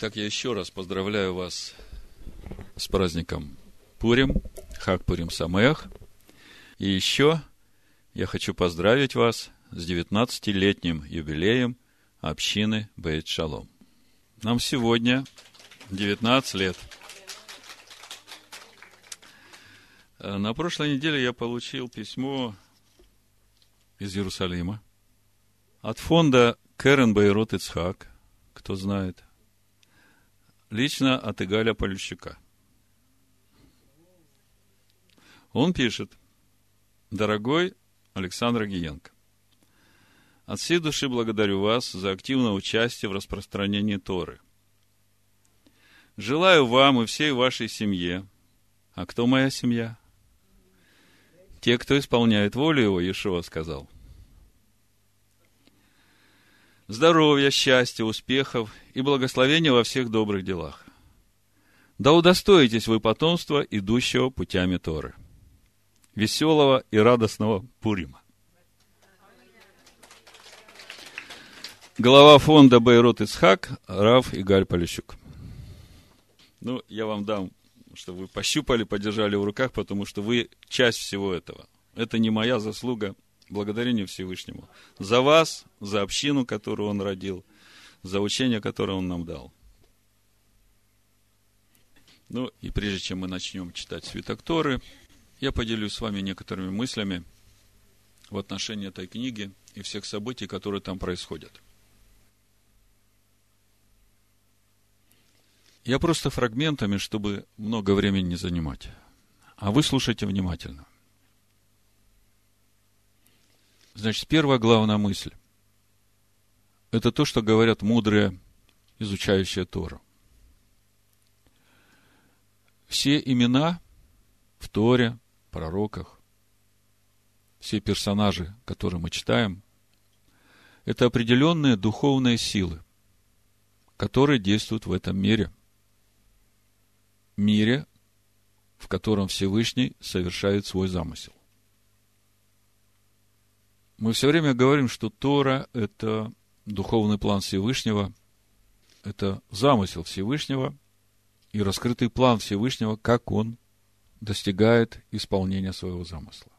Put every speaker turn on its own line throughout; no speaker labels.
Итак, я еще раз поздравляю вас с праздником Пурим, Хак Пурим Самех. И еще я хочу поздравить вас с 19-летним юбилеем общины Бейт Шалом. Нам сегодня 19 лет. На прошлой неделе я получил письмо из Иерусалима от фонда Керен Байрот Ицхак, кто знает, лично от Игаля Полющука. Он пишет, дорогой Александр Гиенко, от всей души благодарю вас за активное участие в распространении Торы. Желаю вам и всей вашей семье. А кто моя семья? Те, кто исполняет волю его, Иешуа сказал. Здоровья, счастья, успехов и благословения во всех добрых делах. Да удостоитесь вы потомства, идущего путями Торы. Веселого и радостного Пурима. Глава фонда Байрот Ицхак, Рав Игаль Полищук. Ну, я вам дам, чтобы вы пощупали, подержали в руках, потому что вы часть всего этого. Это не моя заслуга, благодарение Всевышнему. За вас, за общину, которую Он родил, за учение, которое Он нам дал. Ну, и прежде чем мы начнем читать свиток Торы, я поделюсь с вами некоторыми мыслями в отношении этой книги и всех событий, которые там происходят – Я просто фрагментами, чтобы много времени не занимать. А вы слушайте внимательно. Значит, первая главная мысль. Это то, что говорят мудрые, изучающие Тору. Все имена в Торе, пророках, все персонажи, которые мы читаем, это определенные духовные силы, которые действуют в этом мире – мире, в котором Всевышний совершает свой замысел. Мы все время говорим, что Тора – это духовный план Всевышнего, это замысел Всевышнего и раскрытый план Всевышнего, как он достигает исполнения своего замысла.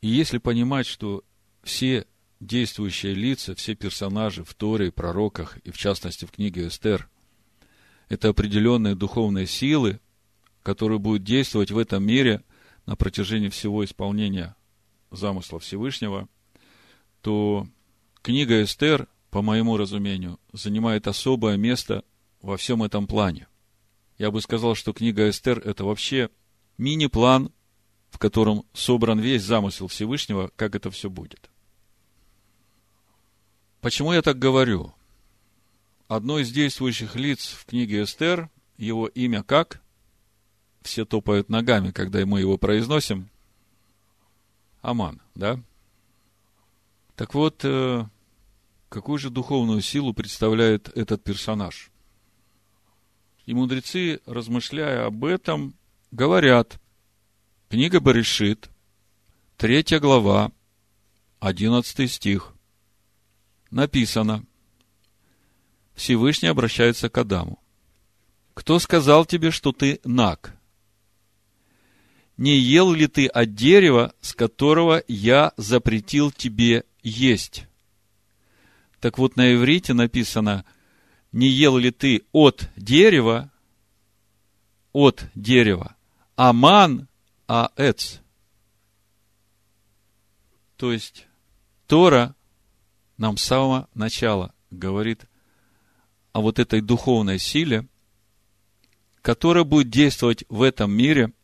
И если понимать, что все действующие лица, все персонажи в Торе, пророках и в частности в книге Эстер – это определенные духовные силы, которые будут действовать в этом мире на протяжении всего исполнения замысла Всевышнего, то книга Эстер, по моему разумению, занимает особое место во всем этом плане. Я бы сказал, что книга Эстер – это вообще мини-план, в котором собран весь замысел Всевышнего, как это все будет. Почему я так говорю? одно из действующих лиц в книге Эстер, его имя как? Все топают ногами, когда мы его произносим. Аман, да? Так вот, э, какую же духовную силу представляет этот персонаж? И мудрецы, размышляя об этом, говорят, книга Баришит, третья глава, одиннадцатый стих, написано – Всевышний обращается к Адаму. Кто сказал тебе, что ты наг? Не ел ли ты от дерева, с которого я запретил тебе есть? Так вот, на иврите написано, не ел ли ты от дерева, от дерева, аман аэц. То есть, Тора нам с самого начала говорит о вот этой духовной силе, которая будет действовать в этом мире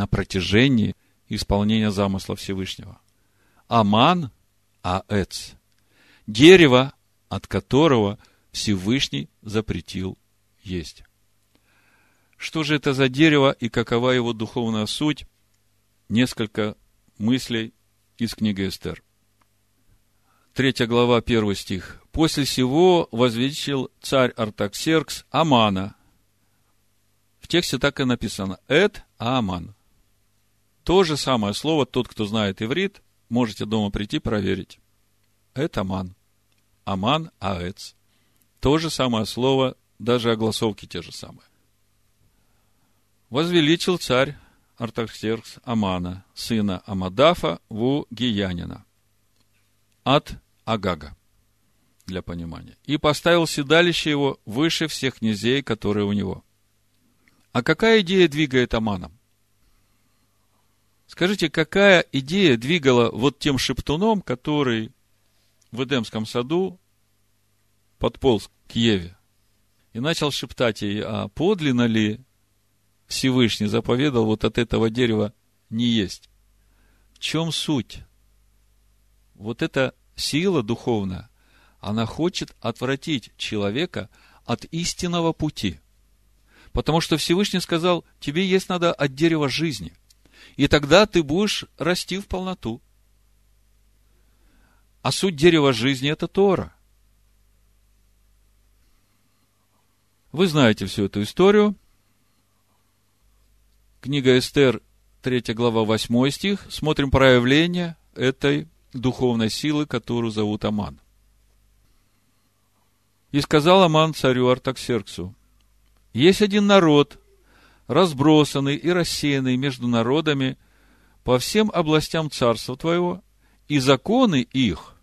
на протяжении исполнения замысла Всевышнего. Аман – Аэц. Дерево, от которого Всевышний запретил есть. Что же это за дерево и какова его духовная суть? Несколько мыслей из книги Эстер. Третья глава, первый стих. После сего возвеличил царь Артаксеркс Амана. В тексте так и написано. Эд Аман. То же самое слово, тот, кто знает иврит, можете дома прийти проверить. Эд Аман. Аман Аэц. то же самое слово, даже огласовки те же самые. Возвеличил царь Артаксеркс Амана, сына Амадафа, Ву Гиянина, от Агага, для понимания, и поставил седалище его выше всех князей, которые у него. А какая идея двигает Аманом? Скажите, какая идея двигала вот тем шептуном, который в Эдемском саду подполз к Еве и начал шептать ей, а подлинно ли Всевышний заповедал вот от этого дерева не есть? В чем суть? Вот эта сила духовная, она хочет отвратить человека от истинного пути. Потому что Всевышний сказал, тебе есть надо от дерева жизни. И тогда ты будешь расти в полноту. А суть дерева жизни – это Тора. Вы знаете всю эту историю. Книга Эстер, 3 глава, 8 стих. Смотрим проявление этой духовной силы, которую зовут Аман. И сказал Аман царю Артаксерксу, есть один народ, разбросанный и рассеянный между народами по всем областям царства твоего, и законы их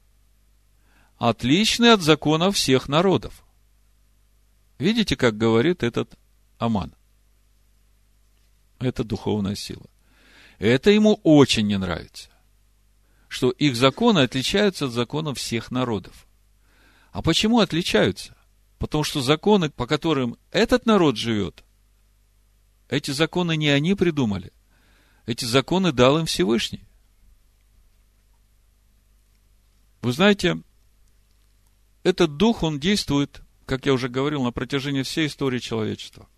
отличны от законов всех народов. Видите, как говорит этот Аман? Это духовная сила. Это ему очень не нравится. Что их законы отличаются от законов всех народов. А почему отличаются? Потому что законы, по которым этот народ живет, эти законы не они придумали. Эти законы дал им Всевышний. Вы знаете, этот дух, он действует, как я уже говорил, на протяжении всей истории человечества.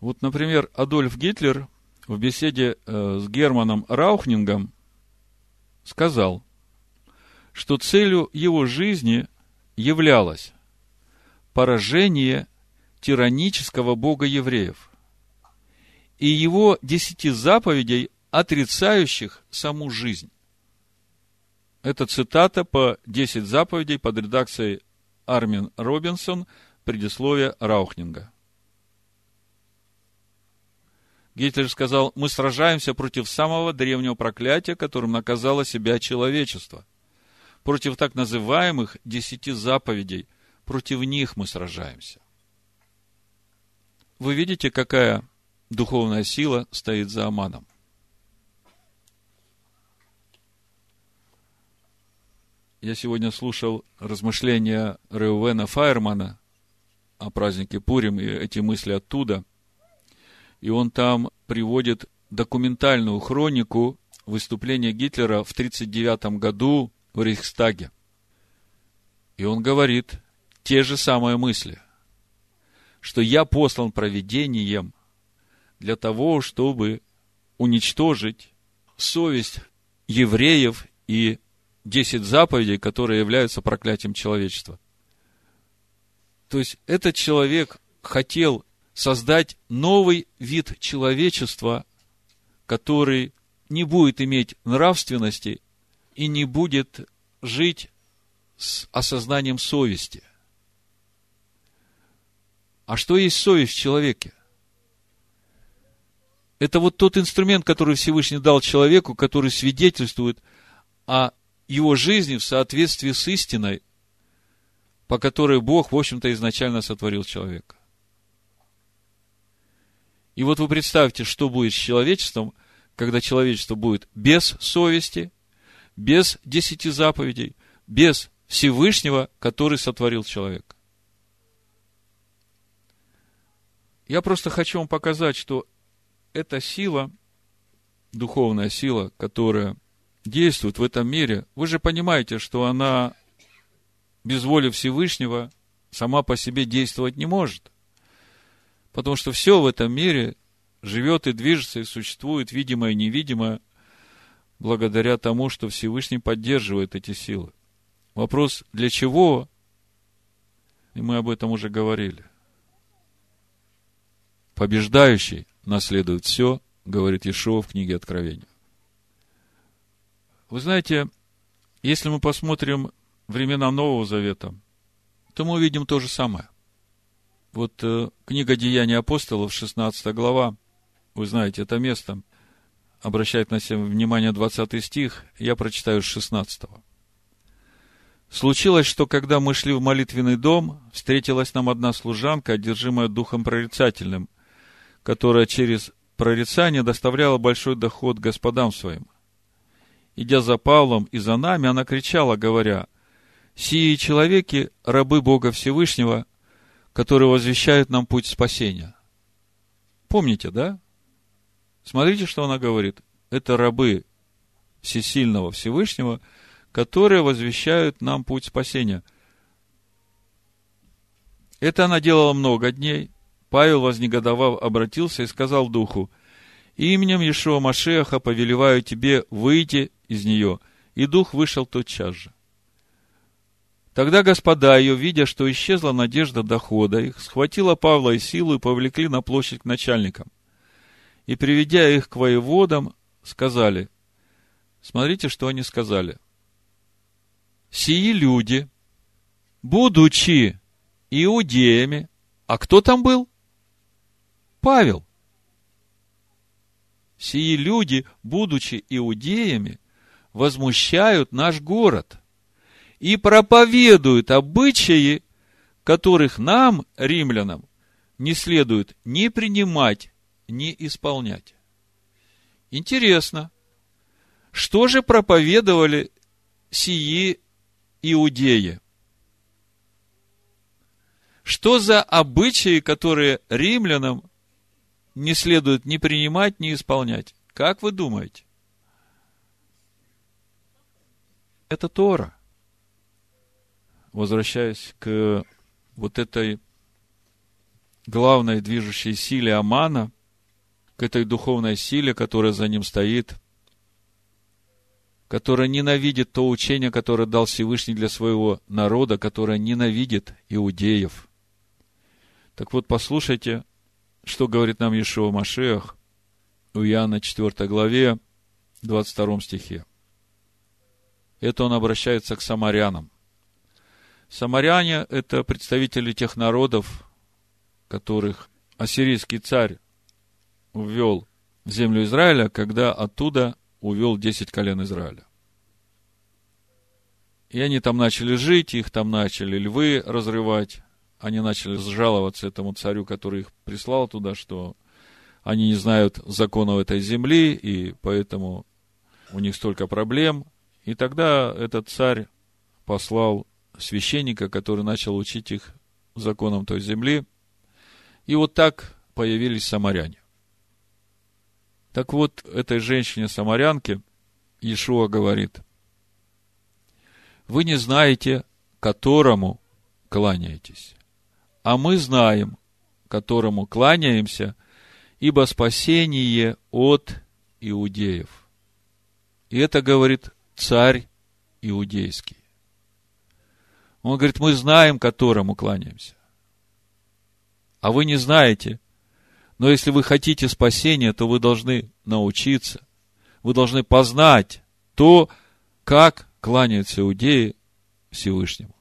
Вот, например, Адольф Гитлер в беседе э, с Германом Раухнингом сказал, что целью его жизни являлось поражение тиранического бога евреев и его десяти заповедей, отрицающих саму жизнь. Это цитата по 10 заповедей под редакцией Армин Робинсон, предисловие Раухнинга. Гитлер сказал, мы сражаемся против самого древнего проклятия, которым наказало себя человечество. Против так называемых десяти заповедей. Против них мы сражаемся. Вы видите, какая духовная сила стоит за Аманом? Я сегодня слушал размышления Реувена Файермана о празднике Пурим и эти мысли оттуда. И он там приводит документальную хронику выступления Гитлера в 1939 году в Рейхстаге. И он говорит те же самые мысли – что я послан проведением для того, чтобы уничтожить совесть евреев и десять заповедей, которые являются проклятием человечества. То есть этот человек хотел создать новый вид человечества, который не будет иметь нравственности и не будет жить с осознанием совести. А что есть совесть в человеке? Это вот тот инструмент, который Всевышний дал человеку, который свидетельствует о его жизни в соответствии с истиной, по которой Бог, в общем-то, изначально сотворил человека. И вот вы представьте, что будет с человечеством, когда человечество будет без совести, без десяти заповедей, без Всевышнего, который сотворил человека. Я просто хочу вам показать, что эта сила, духовная сила, которая действует в этом мире, вы же понимаете, что она без воли Всевышнего сама по себе действовать не может. Потому что все в этом мире живет и движется, и существует, видимое и невидимое, благодаря тому, что Всевышний поддерживает эти силы. Вопрос, для чего? И мы об этом уже говорили – побеждающий наследует все, говорит Ишуа в книге Откровения. Вы знаете, если мы посмотрим времена Нового Завета, то мы увидим то же самое. Вот э, книга Деяний апостолов, 16 глава, вы знаете это место, обращает на себя внимание 20 стих, я прочитаю с 16. Случилось, что когда мы шли в молитвенный дом, встретилась нам одна служанка, одержимая духом прорицательным, которая через прорицание доставляла большой доход господам своим. Идя за Павлом и за нами, она кричала, говоря, «Сии человеки – рабы Бога Всевышнего, которые возвещают нам путь спасения». Помните, да? Смотрите, что она говорит. Это рабы Всесильного Всевышнего – которые возвещают нам путь спасения. Это она делала много дней. Павел, вознегодовав, обратился и сказал духу, «Именем Ешуа Машеха повелеваю тебе выйти из нее». И дух вышел тотчас же. Тогда господа ее, видя, что исчезла надежда дохода их, схватила Павла и силу и повлекли на площадь к начальникам. И, приведя их к воеводам, сказали, смотрите, что они сказали – сии люди, будучи иудеями, а кто там был? Павел. Сии люди, будучи иудеями, возмущают наш город и проповедуют обычаи, которых нам, римлянам, не следует ни принимать, ни исполнять. Интересно, что же проповедовали сии иудеи. Что за обычаи, которые римлянам не следует ни принимать, ни исполнять? Как вы думаете? Это Тора. Возвращаясь к вот этой главной движущей силе Амана, к этой духовной силе, которая за ним стоит – которая ненавидит то учение, которое дал Всевышний для своего народа, которое ненавидит иудеев. Так вот, послушайте, что говорит нам Ешуа Машех у Иоанна 4 главе, 22 стихе. Это он обращается к самарянам. Самаряне – это представители тех народов, которых ассирийский царь ввел в землю Израиля, когда оттуда увел десять колен Израиля. И они там начали жить, их там начали львы разрывать. Они начали жаловаться этому царю, который их прислал туда, что они не знают законов этой земли, и поэтому у них столько проблем. И тогда этот царь послал священника, который начал учить их законам той земли. И вот так появились самаряне. Так вот, этой женщине-самарянке Иешуа говорит, вы не знаете, которому кланяетесь. А мы знаем, которому кланяемся, ибо спасение от иудеев. И это говорит царь иудейский. Он говорит, мы знаем, которому кланяемся. А вы не знаете, но если вы хотите спасения, то вы должны научиться, вы должны познать то, как кланяются иудеи Всевышнему.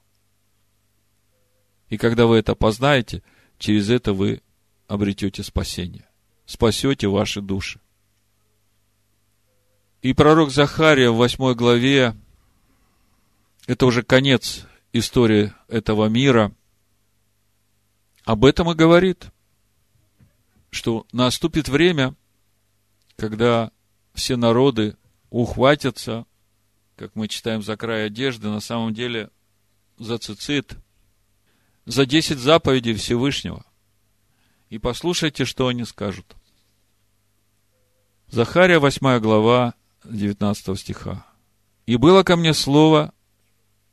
И когда вы это познаете, через это вы обретете спасение. Спасете ваши души. И пророк Захария в восьмой главе, это уже конец истории этого мира, об этом и говорит – что наступит время, когда все народы ухватятся, как мы читаем за край одежды, на самом деле за цицит, за десять заповедей Всевышнего. И послушайте, что они скажут. Захария, 8 глава, 19 стиха. «И было ко мне слово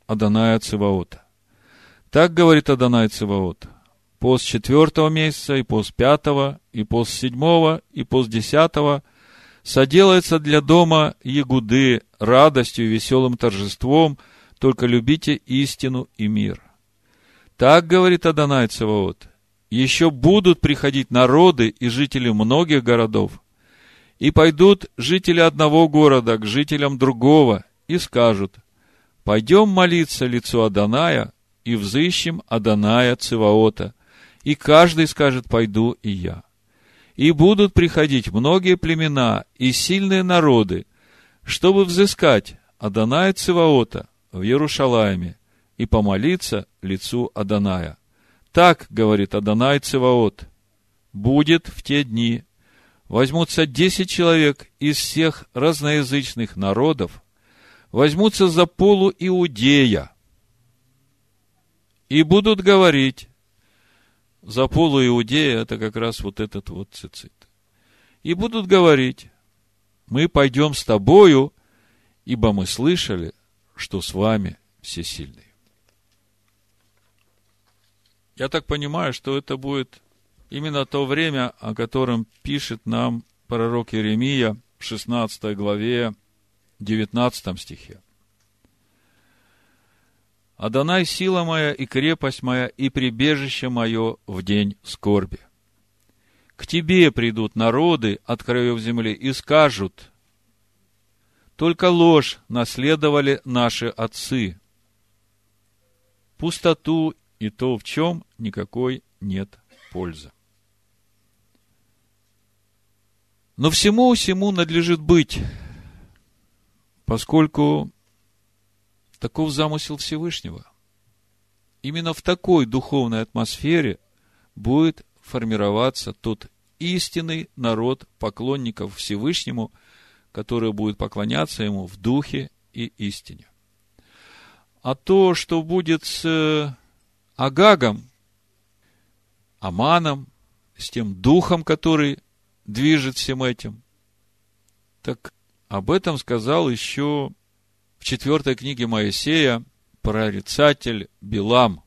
Аданая Циваота. Так говорит Аданай Циваота пост четвертого месяца, и пост пятого, и пост седьмого, и пост десятого соделается для дома Ягуды радостью и веселым торжеством, только любите истину и мир. Так говорит Адонай Цаваот. Еще будут приходить народы и жители многих городов, и пойдут жители одного города к жителям другого, и скажут, Пойдем молиться лицу Аданая и взыщем Аданая Циваота, и каждый скажет, пойду и я. И будут приходить многие племена и сильные народы, чтобы взыскать Аданая Циваота в Иерушалайме и помолиться лицу Аданая. Так, говорит Адонай Циваот, будет в те дни, возьмутся десять человек из всех разноязычных народов, возьмутся за полу Иудея и будут говорить, за полу Иудея, это как раз вот этот вот цицит. И будут говорить, мы пойдем с тобою, ибо мы слышали, что с вами все сильные. Я так понимаю, что это будет именно то время, о котором пишет нам пророк Иеремия в 16 главе, 19 стихе. «Адонай, сила моя и крепость моя и прибежище мое в день скорби. К тебе придут народы от краев земли и скажут, только ложь наследовали наши отцы, пустоту и то, в чем никакой нет пользы. Но всему всему надлежит быть, поскольку таков замысел Всевышнего. Именно в такой духовной атмосфере будет формироваться тот истинный народ поклонников Всевышнему, который будет поклоняться ему в духе и истине. А то, что будет с Агагом, Аманом, с тем духом, который движет всем этим. Так об этом сказал еще в четвертой книге Моисея прорицатель Билам,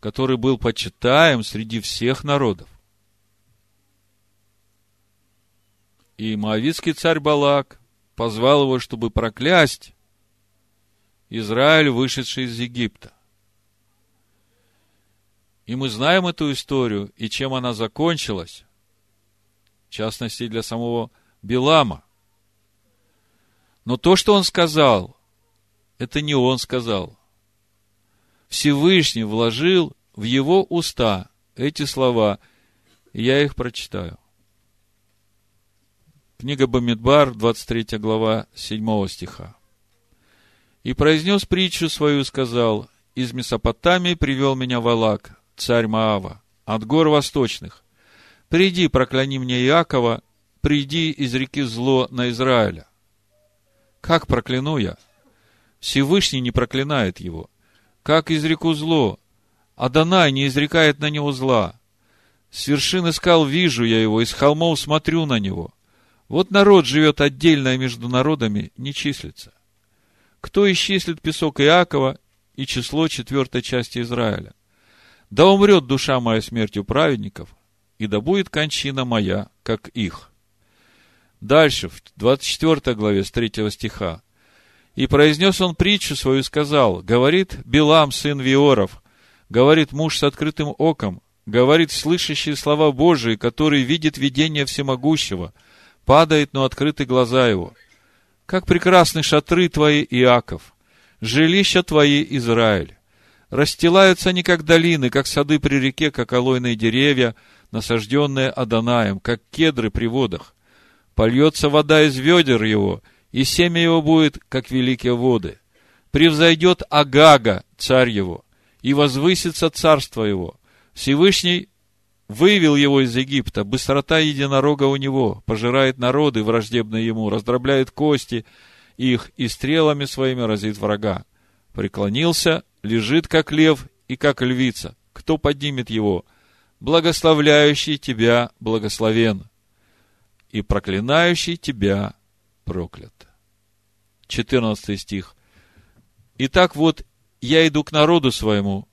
который был почитаем среди всех народов. И Моавицкий царь Балак позвал его, чтобы проклясть Израиль, вышедший из Египта. И мы знаем эту историю и чем она закончилась. В частности, для самого Билама. Но то, что он сказал, это не он сказал. Всевышний вложил в его уста эти слова, и я их прочитаю. Книга Бамидбар, 23 глава, 7 стиха. «И произнес притчу свою, сказал, из Месопотамии привел меня Валак, царь Маава, от гор восточных. Приди, прокляни мне Иакова, приди из реки зло на Израиля. Как прокляну я? Всевышний не проклинает его. Как изреку зло? Адонай не изрекает на него зла. С вершины скал вижу я его, из холмов смотрю на него. Вот народ живет отдельно между народами, не числится. Кто исчислит песок Иакова и число четвертой части Израиля? Да умрет душа моя смертью праведников, и да будет кончина моя, как их. Дальше, в 24 главе, с 3 стиха. И произнес он притчу свою и сказал, говорит Билам, сын Виоров, говорит муж с открытым оком, говорит слышащие слова Божии, который видит видение всемогущего, падает, но открыты глаза его. Как прекрасны шатры твои, Иаков, жилища твои, Израиль. Расстилаются они, как долины, как сады при реке, как олойные деревья, насажденные Адонаем, как кедры при водах. Польется вода из ведер его, и семя его будет, как великие воды. Превзойдет Агага, царь его, и возвысится царство его. Всевышний вывел его из Египта, быстрота единорога у него, пожирает народы, враждебные ему, раздробляет кости их и стрелами своими разит врага. Преклонился лежит как лев и как львица. Кто поднимет его? Благословляющий тебя благословен, и проклинающий тебя проклят. 14 стих. Итак, вот я иду к народу своему.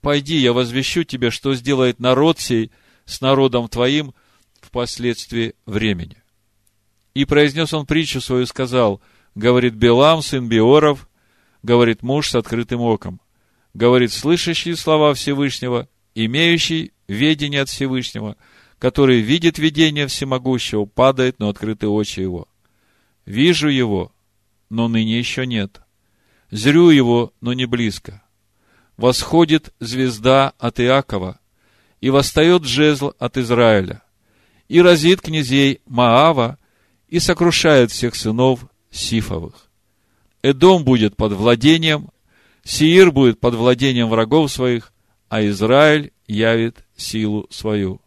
Пойди, я возвещу тебе, что сделает народ сей с народом твоим впоследствии времени. И произнес он притчу свою, сказал, говорит Белам, сын Биоров, говорит муж с открытым оком. Говорит слышащий слова Всевышнего, имеющий ведение от Всевышнего, который видит видение всемогущего, падает на открытые очи его. Вижу его, но ныне еще нет. Зрю его, но не близко. Восходит звезда от Иакова, и восстает жезл от Израиля, и разит князей Маава, и сокрушает всех сынов Сифовых. Эдом будет под владением, Сиир будет под владением врагов своих, а Израиль явит силу свою.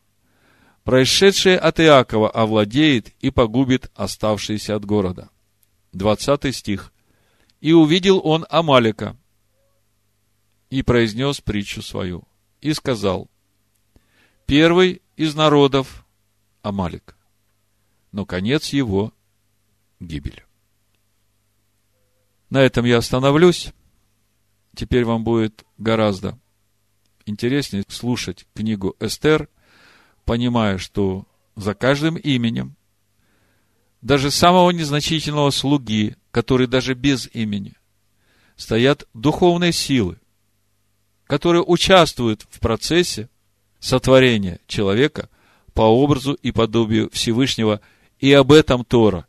Происшедшее от Иакова овладеет и погубит оставшиеся от города. 20 стих. И увидел он Амалика, и произнес притчу свою, и сказал, первый из народов Амалик, но конец его – гибель. На этом я остановлюсь. Теперь вам будет гораздо интереснее слушать книгу Эстер, понимая, что за каждым именем, даже самого незначительного слуги, который даже без имени, стоят духовные силы, которые участвуют в процессе сотворения человека по образу и подобию Всевышнего, и об этом Тора,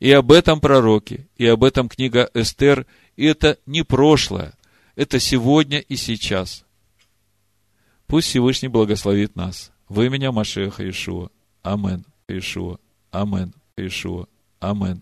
и об этом пророке, и об этом книга Эстер, и это не прошлое, это сегодня и сейчас. Пусть Всевышний благословит нас. Вы меня, Машеха Ишуа. Амен. Ишуа. Амен. Ишуа. Амен.